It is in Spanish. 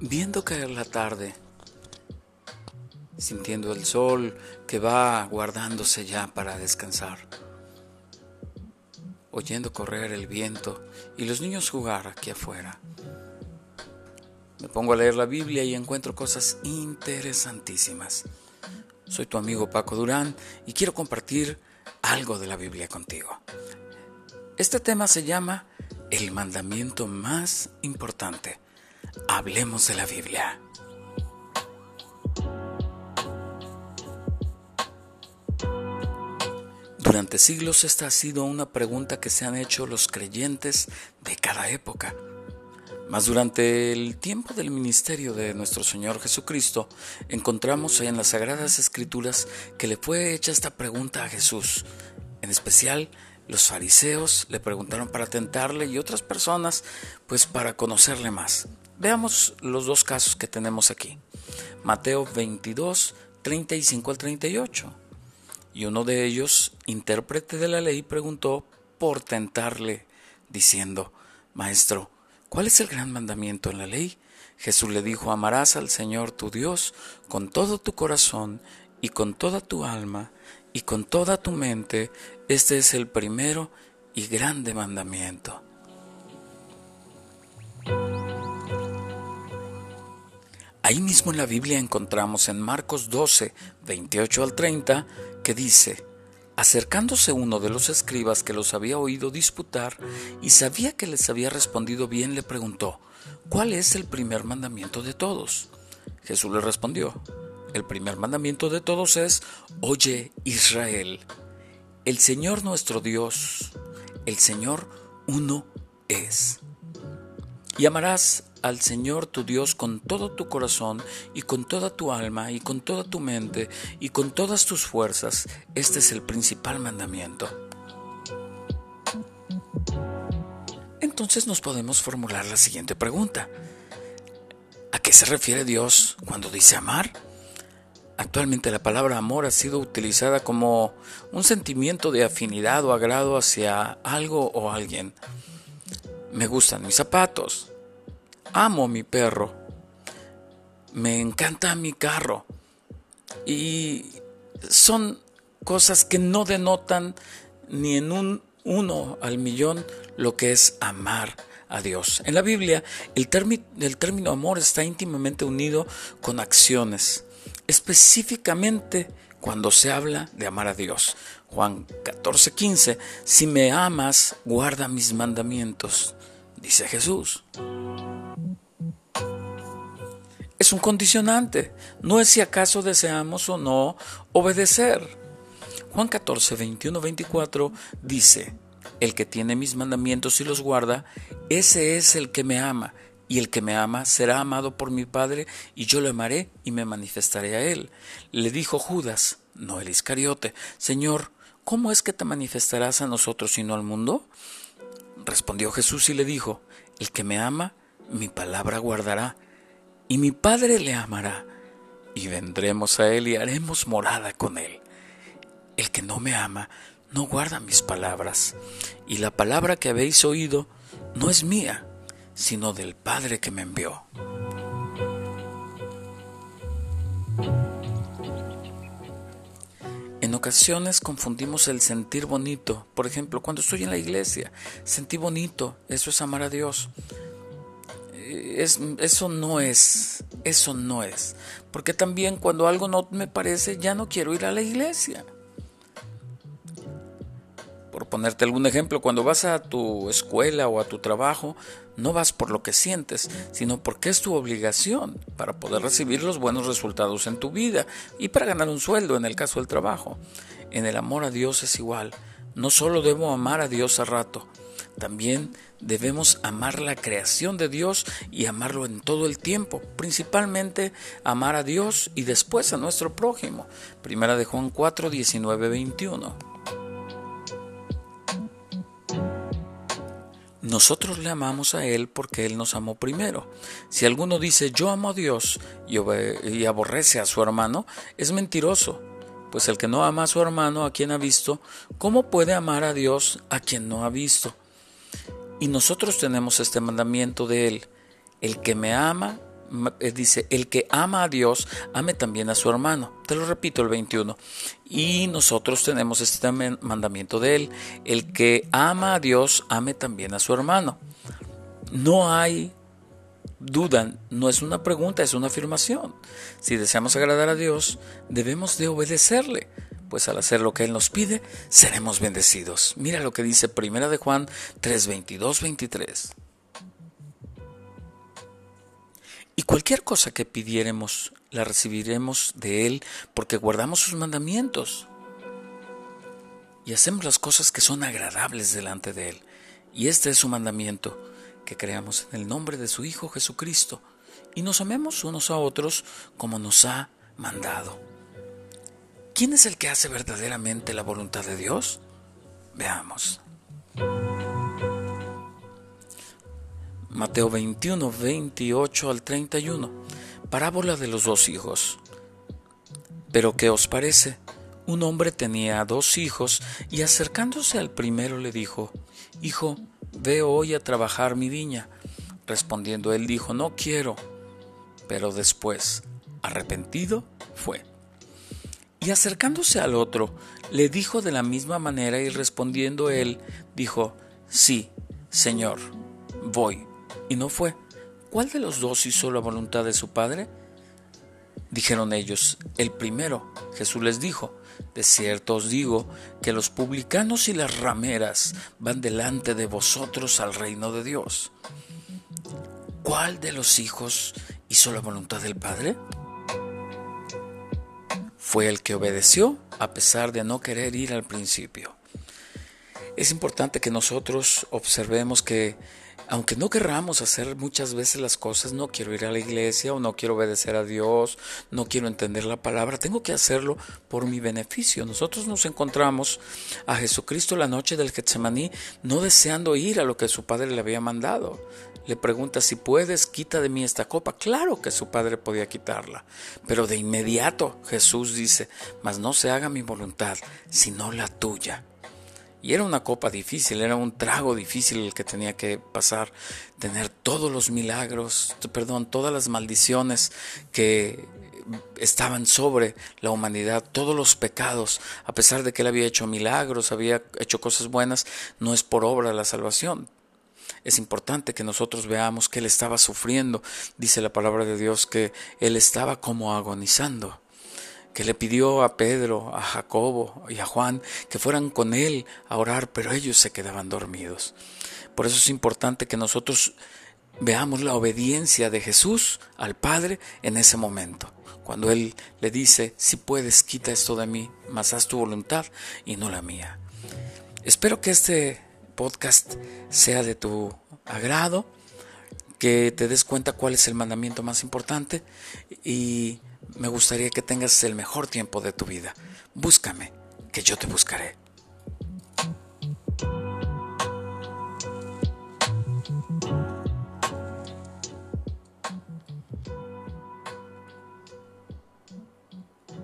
Viendo caer la tarde, sintiendo el sol que va guardándose ya para descansar, oyendo correr el viento y los niños jugar aquí afuera. Me pongo a leer la Biblia y encuentro cosas interesantísimas. Soy tu amigo Paco Durán y quiero compartir algo de la Biblia contigo. Este tema se llama el mandamiento más importante. Hablemos de la Biblia. Durante siglos esta ha sido una pregunta que se han hecho los creyentes de cada época. Mas durante el tiempo del ministerio de nuestro Señor Jesucristo, encontramos en las Sagradas Escrituras que le fue hecha esta pregunta a Jesús. En especial, los fariseos le preguntaron para tentarle y otras personas, pues para conocerle más. Veamos los dos casos que tenemos aquí. Mateo 22, 35 al 38. Y uno de ellos, intérprete de la ley, preguntó por tentarle, diciendo, Maestro, ¿cuál es el gran mandamiento en la ley? Jesús le dijo, amarás al Señor tu Dios con todo tu corazón y con toda tu alma y con toda tu mente. Este es el primero y grande mandamiento. Ahí mismo en la Biblia encontramos en Marcos 12, 28 al 30, que dice, Acercándose uno de los escribas que los había oído disputar y sabía que les había respondido bien, le preguntó, ¿cuál es el primer mandamiento de todos? Jesús le respondió, el primer mandamiento de todos es, Oye Israel, el Señor nuestro Dios, el Señor uno es. Y amarás al Señor tu Dios con todo tu corazón y con toda tu alma y con toda tu mente y con todas tus fuerzas. Este es el principal mandamiento. Entonces nos podemos formular la siguiente pregunta. ¿A qué se refiere Dios cuando dice amar? Actualmente la palabra amor ha sido utilizada como un sentimiento de afinidad o agrado hacia algo o alguien. Me gustan mis zapatos, amo mi perro, me encanta mi carro y son cosas que no denotan ni en un uno al millón lo que es amar a Dios. En la Biblia el, el término amor está íntimamente unido con acciones, específicamente cuando se habla de amar a Dios. Juan 14:15, si me amas, guarda mis mandamientos, dice Jesús un condicionante. No es si acaso deseamos o no obedecer. Juan 14, 21, 24 dice, el que tiene mis mandamientos y los guarda, ese es el que me ama, y el que me ama será amado por mi Padre, y yo lo amaré y me manifestaré a él. Le dijo Judas, no el Iscariote, Señor, ¿cómo es que te manifestarás a nosotros y no al mundo? Respondió Jesús y le dijo, el que me ama, mi palabra guardará y mi Padre le amará, y vendremos a Él y haremos morada con Él. El que no me ama, no guarda mis palabras, y la palabra que habéis oído no es mía, sino del Padre que me envió. En ocasiones confundimos el sentir bonito. Por ejemplo, cuando estoy en la iglesia, sentí bonito, eso es amar a Dios eso no es, eso no es. Porque también cuando algo no me parece, ya no quiero ir a la iglesia. Por ponerte algún ejemplo, cuando vas a tu escuela o a tu trabajo, no vas por lo que sientes, sino porque es tu obligación para poder recibir los buenos resultados en tu vida y para ganar un sueldo en el caso del trabajo. En el amor a Dios es igual. No solo debo amar a Dios a rato, también debemos amar la creación de Dios y amarlo en todo el tiempo, principalmente amar a Dios y después a nuestro prójimo. Primera de Juan 4, 19, 21. Nosotros le amamos a Él porque Él nos amó primero. Si alguno dice yo amo a Dios y, y aborrece a su hermano, es mentiroso. Pues el que no ama a su hermano a quien ha visto, ¿cómo puede amar a Dios a quien no ha visto? Y nosotros tenemos este mandamiento de Él. El que me ama, eh, dice, el que ama a Dios, ame también a su hermano. Te lo repito el 21. Y nosotros tenemos este mandamiento de Él. El que ama a Dios, ame también a su hermano. No hay duda, no es una pregunta, es una afirmación. Si deseamos agradar a Dios, debemos de obedecerle pues al hacer lo que Él nos pide, seremos bendecidos. Mira lo que dice Primera de Juan 3, 22, 23. Y cualquier cosa que pidiéremos, la recibiremos de Él porque guardamos sus mandamientos y hacemos las cosas que son agradables delante de Él. Y este es su mandamiento, que creamos en el nombre de su Hijo Jesucristo y nos amemos unos a otros como nos ha mandado. ¿Quién es el que hace verdaderamente la voluntad de Dios? Veamos. Mateo 21, 28 al 31. Parábola de los dos hijos. Pero ¿qué os parece? Un hombre tenía dos hijos y acercándose al primero le dijo, Hijo, ve hoy a trabajar mi viña. Respondiendo él dijo, No quiero. Pero después, arrepentido, fue. Y acercándose al otro, le dijo de la misma manera y respondiendo él, dijo, Sí, Señor, voy. Y no fue. ¿Cuál de los dos hizo la voluntad de su Padre? Dijeron ellos, el primero. Jesús les dijo, de cierto os digo que los publicanos y las rameras van delante de vosotros al reino de Dios. ¿Cuál de los hijos hizo la voluntad del Padre? Fue el que obedeció a pesar de no querer ir al principio. Es importante que nosotros observemos que aunque no querramos hacer muchas veces las cosas, no quiero ir a la iglesia o no quiero obedecer a Dios, no quiero entender la palabra, tengo que hacerlo por mi beneficio. Nosotros nos encontramos a Jesucristo la noche del Getsemaní no deseando ir a lo que su padre le había mandado le pregunta si puedes, quita de mí esta copa. Claro que su padre podía quitarla, pero de inmediato Jesús dice, mas no se haga mi voluntad, sino la tuya. Y era una copa difícil, era un trago difícil el que tenía que pasar, tener todos los milagros, perdón, todas las maldiciones que estaban sobre la humanidad, todos los pecados, a pesar de que él había hecho milagros, había hecho cosas buenas, no es por obra la salvación, es importante que nosotros veamos que él estaba sufriendo. Dice la palabra de Dios que él estaba como agonizando que le pidió a Pedro, a Jacobo y a Juan que fueran con él a orar, pero ellos se quedaban dormidos. Por eso es importante que nosotros veamos la obediencia de Jesús al Padre en ese momento. Cuando Él le dice, si puedes, quita esto de mí, mas haz tu voluntad y no la mía. Espero que este podcast sea de tu agrado, que te des cuenta cuál es el mandamiento más importante y me gustaría que tengas el mejor tiempo de tu vida. Búscame, que yo te buscaré.